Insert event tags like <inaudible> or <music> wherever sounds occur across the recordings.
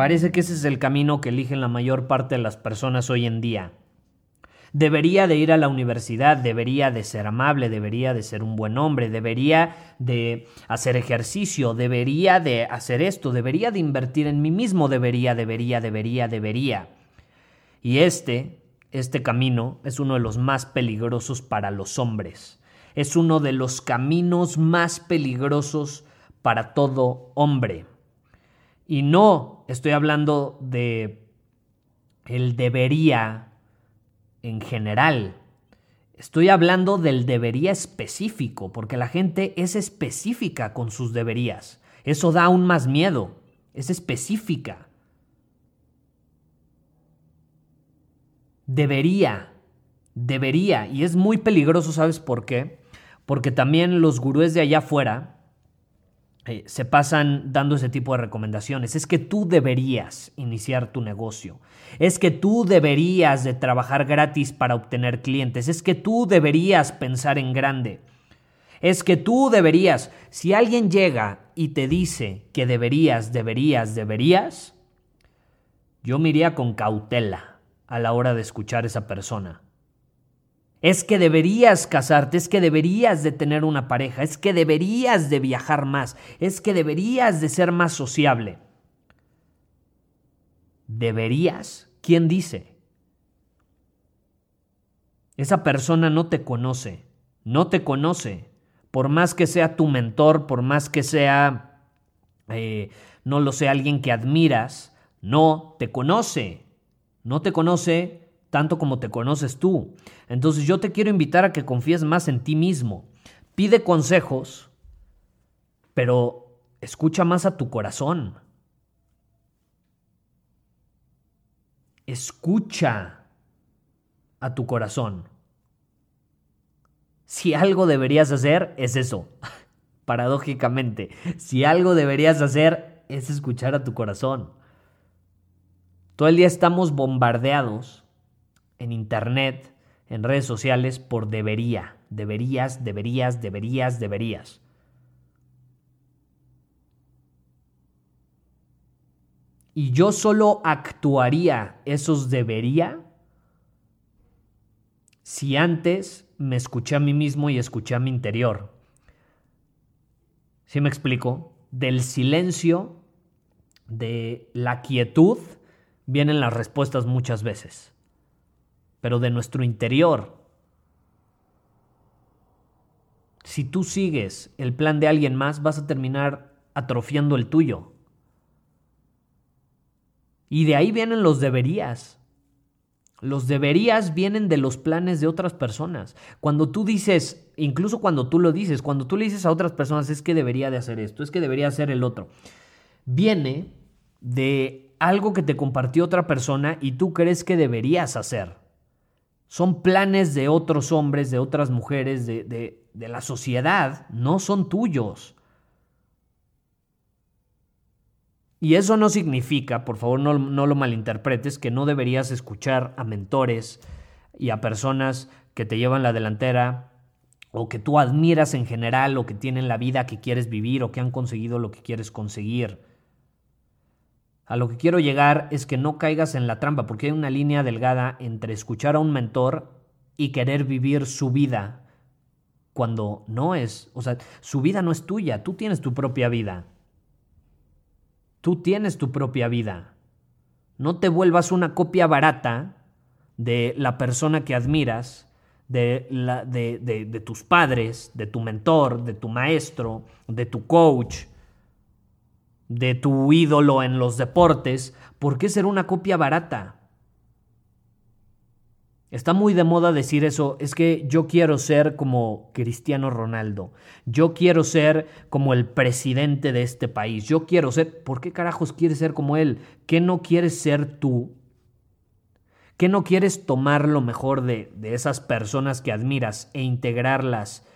Parece que ese es el camino que eligen la mayor parte de las personas hoy en día. Debería de ir a la universidad, debería de ser amable, debería de ser un buen hombre, debería de hacer ejercicio, debería de hacer esto, debería de invertir en mí mismo, debería, debería, debería, debería. Y este, este camino es uno de los más peligrosos para los hombres. Es uno de los caminos más peligrosos para todo hombre. Y no estoy hablando de el debería en general. Estoy hablando del debería específico, porque la gente es específica con sus deberías. Eso da aún más miedo. Es específica. Debería, debería. Y es muy peligroso, ¿sabes por qué? Porque también los gurúes de allá afuera, eh, se pasan dando ese tipo de recomendaciones. Es que tú deberías iniciar tu negocio. Es que tú deberías de trabajar gratis para obtener clientes. Es que tú deberías pensar en grande. Es que tú deberías. Si alguien llega y te dice que deberías, deberías, deberías, yo me iría con cautela a la hora de escuchar a esa persona. Es que deberías casarte, es que deberías de tener una pareja, es que deberías de viajar más, es que deberías de ser más sociable. ¿Deberías? ¿Quién dice? Esa persona no te conoce, no te conoce. Por más que sea tu mentor, por más que sea, eh, no lo sé, alguien que admiras, no te conoce. No te conoce tanto como te conoces tú. Entonces yo te quiero invitar a que confíes más en ti mismo. Pide consejos, pero escucha más a tu corazón. Escucha a tu corazón. Si algo deberías hacer, es eso. <laughs> Paradójicamente, si algo deberías hacer, es escuchar a tu corazón. Todo el día estamos bombardeados en internet, en redes sociales, por debería. Deberías, deberías, deberías, deberías. Y yo solo actuaría esos debería si antes me escuché a mí mismo y escuché a mi interior. ¿Sí me explico? Del silencio, de la quietud, vienen las respuestas muchas veces pero de nuestro interior. Si tú sigues el plan de alguien más, vas a terminar atrofiando el tuyo. Y de ahí vienen los deberías. Los deberías vienen de los planes de otras personas. Cuando tú dices, incluso cuando tú lo dices, cuando tú le dices a otras personas es que debería de hacer esto, es que debería hacer el otro, viene de algo que te compartió otra persona y tú crees que deberías hacer. Son planes de otros hombres, de otras mujeres, de, la sociedad, no son tuyos. Y eso no significa, por favor no, no, lo malinterpretes, que no deberías escuchar a mentores y a personas que te llevan la delantera o que tú admiras en general o que tienen la vida que quieres vivir o que han conseguido lo que quieres conseguir. A lo que quiero llegar es que no caigas en la trampa, porque hay una línea delgada entre escuchar a un mentor y querer vivir su vida cuando no es, o sea, su vida no es tuya, tú tienes tu propia vida. Tú tienes tu propia vida. No te vuelvas una copia barata de la persona que admiras, de, de, tus padres, de tu mentor, de tu maestro, de tu coach, de tu ídolo en los deportes, ¿por qué ser una copia barata? Está muy de moda decir eso, es que yo quiero ser como Cristiano Ronaldo, yo quiero ser como el presidente de este país, yo quiero ser, ¿por qué carajos quieres ser como él? ¿Qué no quieres ser tú? ¿Qué no quieres tomar lo mejor de, de esas personas que admiras e integrarlas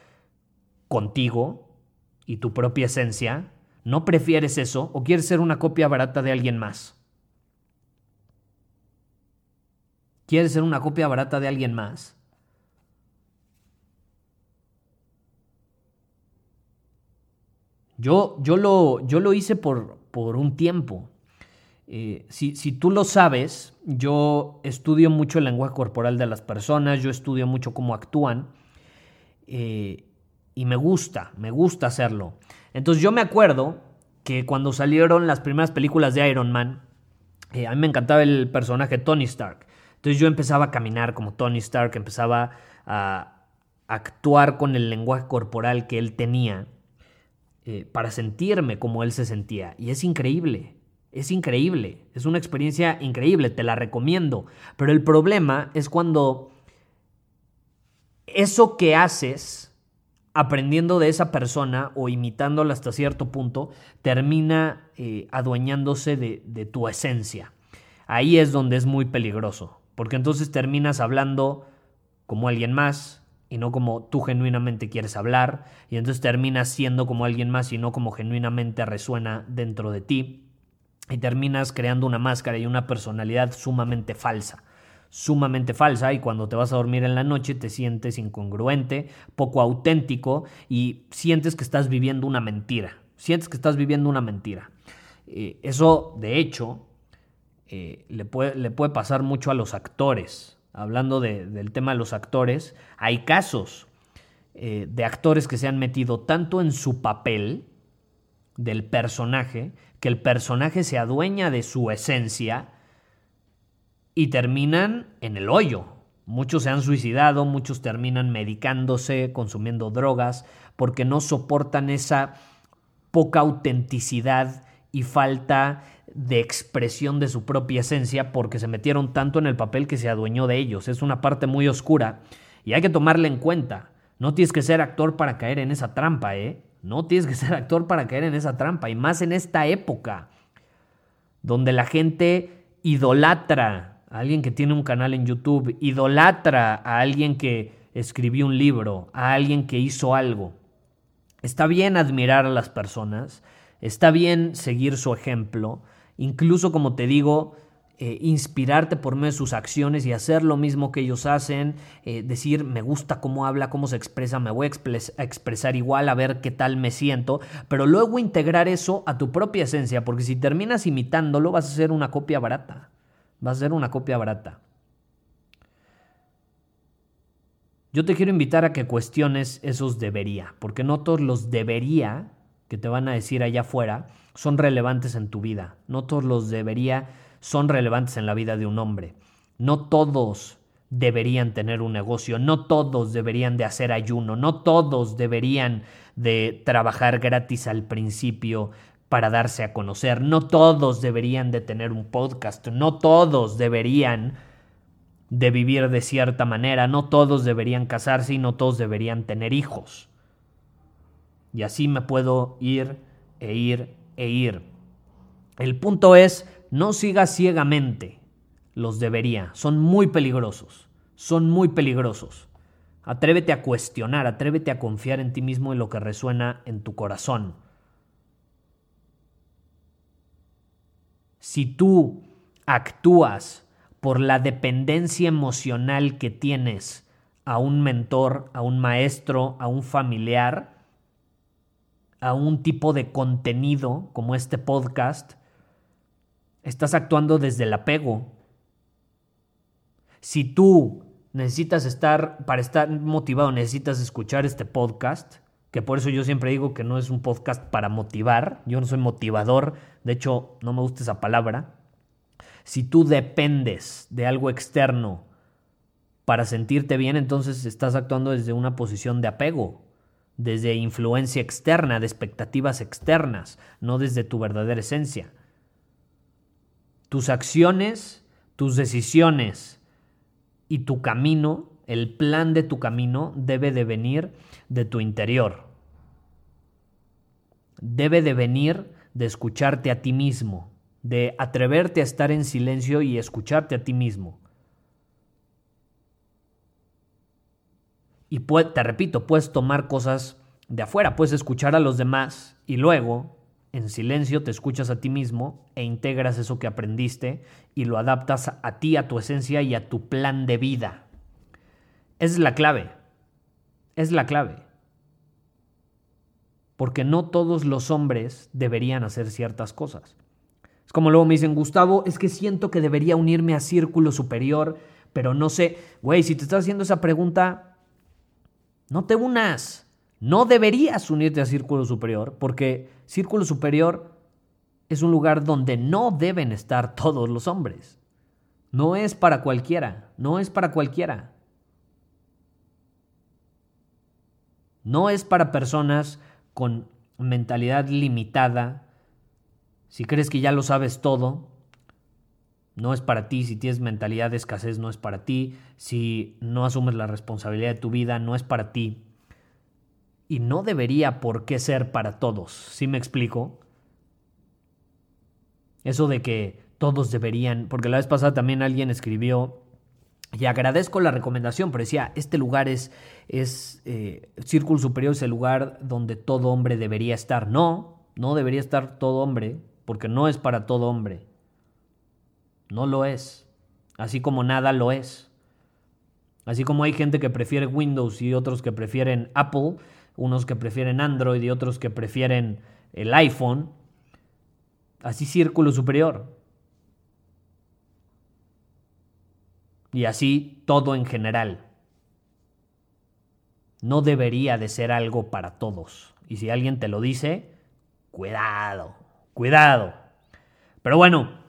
contigo y tu propia esencia? ¿No prefieres eso o quieres ser una copia barata de alguien más? ¿Quieres ser una copia barata de alguien más? Yo, yo, lo, yo lo hice por, por un tiempo. Eh, si, si, tú lo sabes, yo estudio mucho el lenguaje corporal de las personas, yo estudio mucho cómo actúan eh, y me gusta, me gusta hacerlo. Entonces yo me acuerdo que cuando salieron las primeras películas de Iron Man, eh, a mí me encantaba el personaje Tony Stark. Entonces yo empezaba a caminar como Tony Stark, empezaba a actuar con el lenguaje corporal que él tenía eh, para sentirme como él se sentía. Y es increíble, es increíble, es una experiencia increíble, te la recomiendo. Pero el problema es cuando eso que haces aprendiendo de esa persona o imitándola hasta cierto punto, termina eh, adueñándose de tu esencia. Ahí es donde es muy peligroso porque entonces terminas hablando como alguien más y no como tú genuinamente quieres hablar, y entonces terminas siendo como alguien más y no como genuinamente resuena dentro de ti, y terminas creando una máscara y una personalidad sumamente falsa sumamente falsa y cuando te vas a dormir en la noche te sientes incongruente, poco auténtico y sientes que estás viviendo una mentira. Sientes que estás viviendo una mentira. Eh, eso, de hecho, eh, le, puede, pasar mucho a los actores. Hablando del tema de los actores, hay casos eh, de actores que se han metido tanto en su papel del personaje, que el personaje se adueña de su esencia y terminan en el hoyo. Muchos se han suicidado, muchos terminan medicándose, consumiendo drogas, porque no soportan esa poca autenticidad y falta de expresión de su propia esencia porque se metieron tanto en el papel que se adueñó de ellos. Es una parte muy oscura y hay que tomarla en cuenta. No tienes que ser actor para caer en esa trampa, ¿eh? No tienes que <laughs> ser actor para caer en esa trampa y más en esta época donde la gente idolatra a alguien que tiene un canal en YouTube, idolatra a alguien que escribió un libro, a alguien que hizo algo. Está bien admirar a las personas, Está bien seguir su ejemplo, incluso como te digo, eh, inspirarte por medio de sus acciones y hacer lo mismo que ellos hacen, eh, decir, me gusta cómo habla, cómo se expresa, me voy a, expresar igual, a ver qué tal me siento, pero luego integrar eso a tu propia esencia, porque si terminas imitándolo vas a ser una copia barata, vas a ser una copia barata. Yo te quiero invitar a que cuestiones esos debería, porque no todos los debería que te van a decir allá afuera son relevantes en tu vida. No todos los debería son relevantes en la vida de un hombre. No todos deberían tener un negocio, no todos deberían de hacer ayuno, no todos deberían de trabajar gratis al principio para darse a conocer, no todos deberían de tener un podcast, no todos deberían de vivir de cierta manera, no todos deberían casarse y no todos deberían tener hijos. Y así me puedo ir e ir e ir. El punto es, no sigas ciegamente. Los debería. Son muy peligrosos. Son muy peligrosos. Atrévete a cuestionar, atrévete a confiar en ti mismo y lo que resuena en tu corazón. Si tú actúas por la dependencia emocional que tienes a un mentor, a un maestro, a un familiar, a un tipo de contenido como este podcast, estás actuando desde el apego. Si tú necesitas estar, para estar motivado, necesitas escuchar este podcast, que por eso yo siempre digo que no es un podcast para motivar, yo no soy motivador, de hecho no me gusta esa palabra. Si tú dependes de algo externo para sentirte bien, entonces estás actuando desde una posición de apego, desde influencia externa, de expectativas externas, no desde tu verdadera esencia. Tus acciones, tus decisiones y tu camino, el plan de tu camino debe de venir de tu interior. Debe de venir de escucharte a ti mismo, de atreverte a estar en silencio y escucharte a ti mismo. Y te repito, puedes tomar cosas de afuera, puedes escuchar a los demás y luego, en silencio, te escuchas a ti mismo e integras eso que aprendiste y lo adaptas a ti, a tu esencia y a tu plan de vida. Es la clave. Es la clave. Porque no todos los hombres deberían hacer ciertas cosas. Es como luego me dicen, Gustavo, es que siento que debería unirme a Círculo Superior, pero no sé, güey, si te estás haciendo esa pregunta, no te unas. No deberías unirte a Círculo Superior porque Círculo Superior es un lugar donde no deben estar todos los hombres. No es para cualquiera, no es para cualquiera. No es para personas con mentalidad limitada. Si crees que ya lo sabes todo, no es para ti, si tienes mentalidad de escasez, no es para ti, si no asumes la responsabilidad de tu vida, no es para ti. Y no debería por qué ser para todos, ¿sí me explico? Eso de que todos deberían, porque la vez pasada también alguien escribió, y agradezco la recomendación, pero decía, este lugar es, es eh, Círculo Superior es el lugar donde todo hombre debería estar. No, no debería estar todo hombre, porque no es para todo hombre. No lo es. Así como nada lo es. Así como hay gente que prefiere Windows y otros que prefieren Apple, unos que prefieren Android y otros que prefieren el iPhone. Así círculo superior. Y así todo en general. No debería de ser algo para todos. Y si alguien te lo dice, cuidado, cuidado. Pero bueno,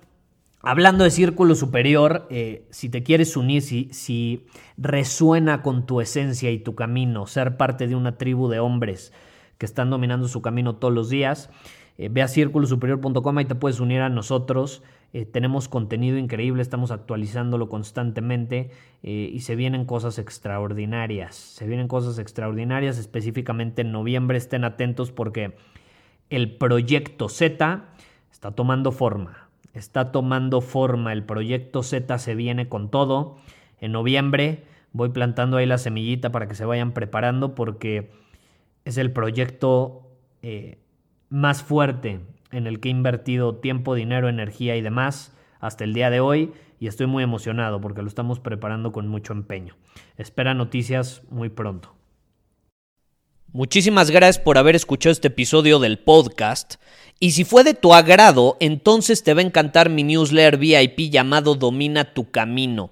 Hablando de círculo superior, eh, si te quieres unir, si, si, resuena con tu esencia y tu camino, ser parte de una tribu de hombres que están dominando su camino todos los días, eh, ve a círculosuperior.com y te puedes unir a nosotros. Eh, tenemos contenido increíble, estamos actualizándolo constantemente y se vienen cosas extraordinarias. Se vienen cosas extraordinarias, específicamente en noviembre. Estén atentos porque el proyecto Z está tomando forma está tomando forma, el proyecto Z se viene con todo. En noviembre voy plantando ahí la semillita para que se vayan preparando porque es el proyecto eh, más fuerte en el que he invertido tiempo, dinero, energía y demás hasta el día de hoy y estoy muy emocionado porque lo estamos preparando con mucho empeño. Espera noticias muy pronto. Muchísimas gracias por haber escuchado este episodio del podcast. Y si fue de tu agrado, entonces te va a encantar mi newsletter VIP llamado Domina tu Camino.